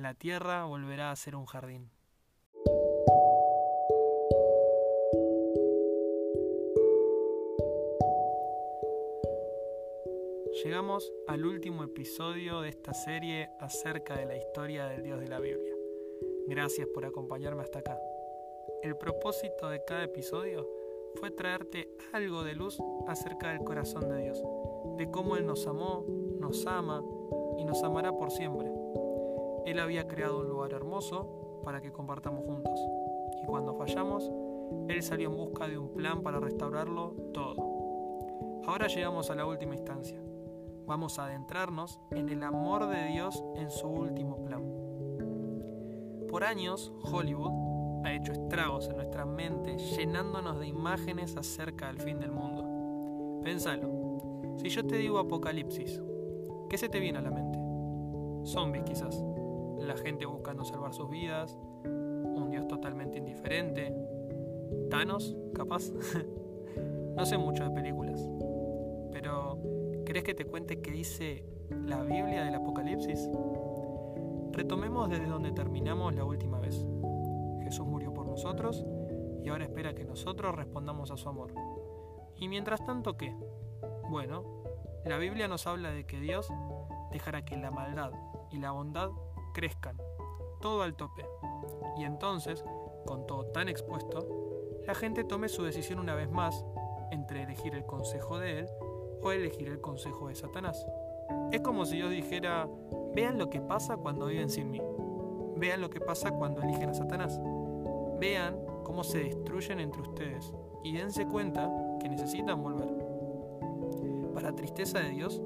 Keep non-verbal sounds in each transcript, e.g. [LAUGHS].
la tierra volverá a ser un jardín. Llegamos al último episodio de esta serie acerca de la historia del Dios de la Biblia. Gracias por acompañarme hasta acá. El propósito de cada episodio fue traerte algo de luz acerca del corazón de Dios, de cómo Él nos amó, nos ama y nos amará por siempre. Él había creado un lugar hermoso para que compartamos juntos, y cuando fallamos, Él salió en busca de un plan para restaurarlo todo. Ahora llegamos a la última instancia vamos a adentrarnos en el amor de Dios en su último plan. Por años, Hollywood ha hecho estragos en nuestra mente llenándonos de imágenes acerca del fin del mundo. Pénsalo, si yo te digo apocalipsis, ¿qué se te viene a la mente? Zombies quizás, la gente buscando salvar sus vidas, un Dios totalmente indiferente, Thanos, capaz. [LAUGHS] no sé mucho de películas, pero ¿Querés que te cuente qué dice la Biblia del Apocalipsis? Retomemos desde donde terminamos la última vez. Jesús murió por nosotros y ahora espera que nosotros respondamos a su amor. ¿Y mientras tanto qué? Bueno, la Biblia nos habla de que Dios dejará que la maldad y la bondad crezcan, todo al tope. Y entonces, con todo tan expuesto, la gente tome su decisión una vez más entre elegir el consejo de Él o elegir el consejo de Satanás. Es como si yo dijera, vean lo que pasa cuando viven sin mí. Vean lo que pasa cuando eligen a Satanás. Vean cómo se destruyen entre ustedes y dense cuenta que necesitan volver. Para tristeza de Dios,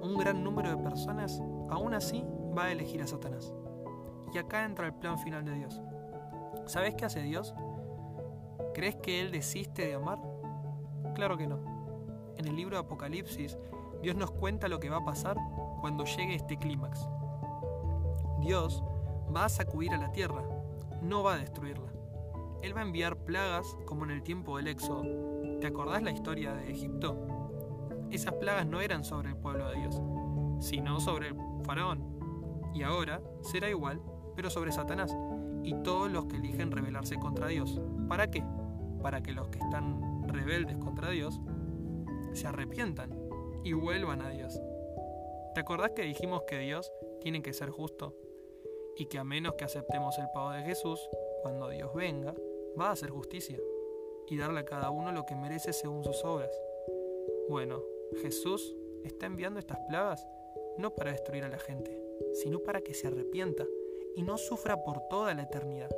un gran número de personas aún así va a elegir a Satanás. Y acá entra el plan final de Dios. ¿Sabes qué hace Dios? ¿Crees que Él desiste de amar? Claro que no en el libro de Apocalipsis, Dios nos cuenta lo que va a pasar cuando llegue este clímax. Dios va a sacudir a la tierra, no va a destruirla. Él va a enviar plagas como en el tiempo del Éxodo. ¿Te acordás la historia de Egipto? Esas plagas no eran sobre el pueblo de Dios, sino sobre el faraón. Y ahora será igual, pero sobre Satanás y todos los que eligen rebelarse contra Dios. ¿Para qué? Para que los que están rebeldes contra Dios se arrepientan y vuelvan a Dios. ¿Te acordás que dijimos que Dios tiene que ser justo? Y que a menos que aceptemos el pago de Jesús, cuando Dios venga, va a hacer justicia y darle a cada uno lo que merece según sus obras. Bueno, Jesús está enviando estas plagas no para destruir a la gente, sino para que se arrepienta y no sufra por toda la eternidad.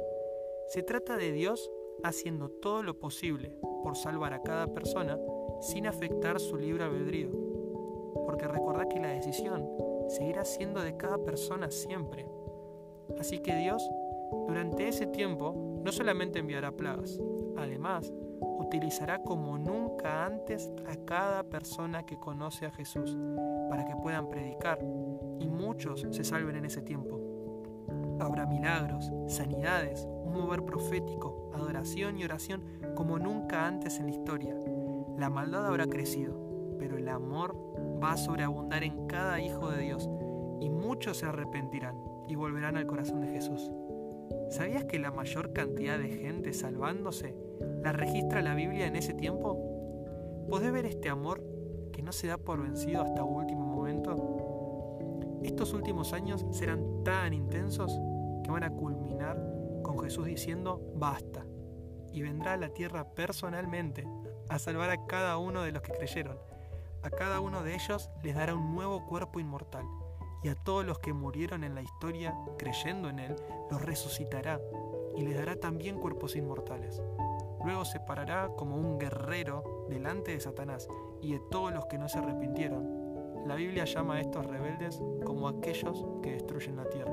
Se trata de Dios haciendo todo lo posible por salvar a cada persona sin afectar su libre albedrío. Porque recordad que la decisión seguirá siendo de cada persona siempre. Así que Dios, durante ese tiempo, no solamente enviará plagas, además, utilizará como nunca antes a cada persona que conoce a Jesús para que puedan predicar y muchos se salven en ese tiempo. Habrá milagros, sanidades, un mover profético, adoración y oración como nunca antes en la historia. La maldad habrá crecido, pero el amor va a sobreabundar en cada hijo de Dios y muchos se arrepentirán y volverán al corazón de Jesús. ¿Sabías que la mayor cantidad de gente salvándose la registra la Biblia en ese tiempo? ¿Podés ver este amor que no se da por vencido hasta último momento? Estos últimos años serán tan intensos que van a culminar con Jesús diciendo basta y vendrá a la tierra personalmente a salvar a cada uno de los que creyeron. A cada uno de ellos les dará un nuevo cuerpo inmortal, y a todos los que murieron en la historia creyendo en Él, los resucitará y les dará también cuerpos inmortales. Luego se parará como un guerrero delante de Satanás y de todos los que no se arrepintieron. La Biblia llama a estos rebeldes como aquellos que destruyen la tierra.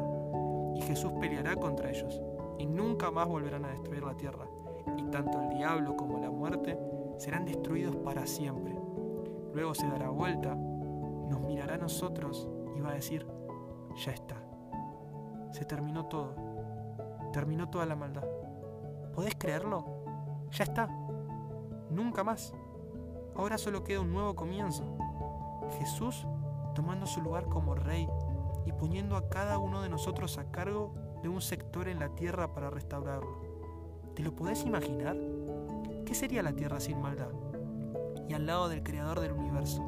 Y Jesús peleará contra ellos, y nunca más volverán a destruir la tierra. Y tanto el diablo como la muerte serán destruidos para siempre. Luego se dará vuelta, nos mirará a nosotros y va a decir, ya está. Se terminó todo. Terminó toda la maldad. ¿Podés creerlo? Ya está. Nunca más. Ahora solo queda un nuevo comienzo. Jesús tomando su lugar como rey y poniendo a cada uno de nosotros a cargo de un sector en la tierra para restaurarlo. ¿Te lo podés imaginar? ¿Qué sería la tierra sin maldad? Y al lado del creador del universo.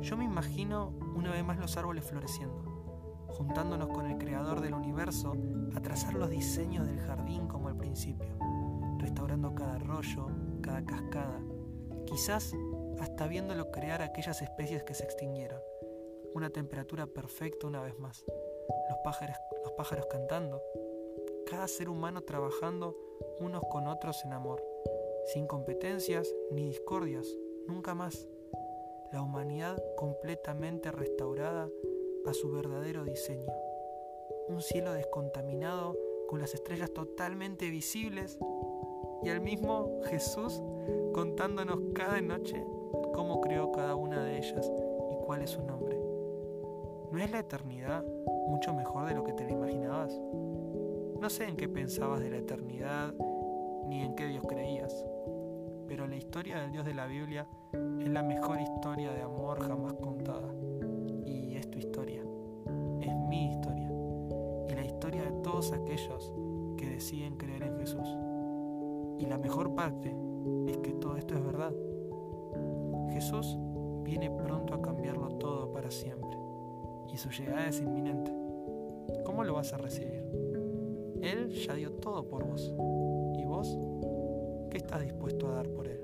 Yo me imagino una vez más los árboles floreciendo, juntándonos con el creador del universo a trazar los diseños del jardín como al principio, restaurando cada arroyo, cada cascada, quizás hasta viéndolo crear aquellas especies que se extinguieron. Una temperatura perfecta una vez más. Los pájaros, los pájaros cantando. Cada ser humano trabajando unos con otros en amor. Sin competencias ni discordias. Nunca más. La humanidad completamente restaurada a su verdadero diseño. Un cielo descontaminado con las estrellas totalmente visibles y al mismo Jesús contándonos cada noche cómo creó cada una de ellas y cuál es su nombre. ¿No es la eternidad mucho mejor de lo que te la imaginabas? No sé en qué pensabas de la eternidad ni en qué Dios creías, pero la historia del Dios de la Biblia es la mejor historia de amor jamás contada. Y es tu historia, es mi historia, y la historia de todos aquellos que deciden creer en Jesús. Y la mejor parte es que todo esto es verdad. Jesús viene pronto a cambiarlo todo para siempre y su llegada es inminente. ¿Cómo lo vas a recibir? Él ya dio todo por vos. ¿Y vos? ¿Qué estás dispuesto a dar por Él?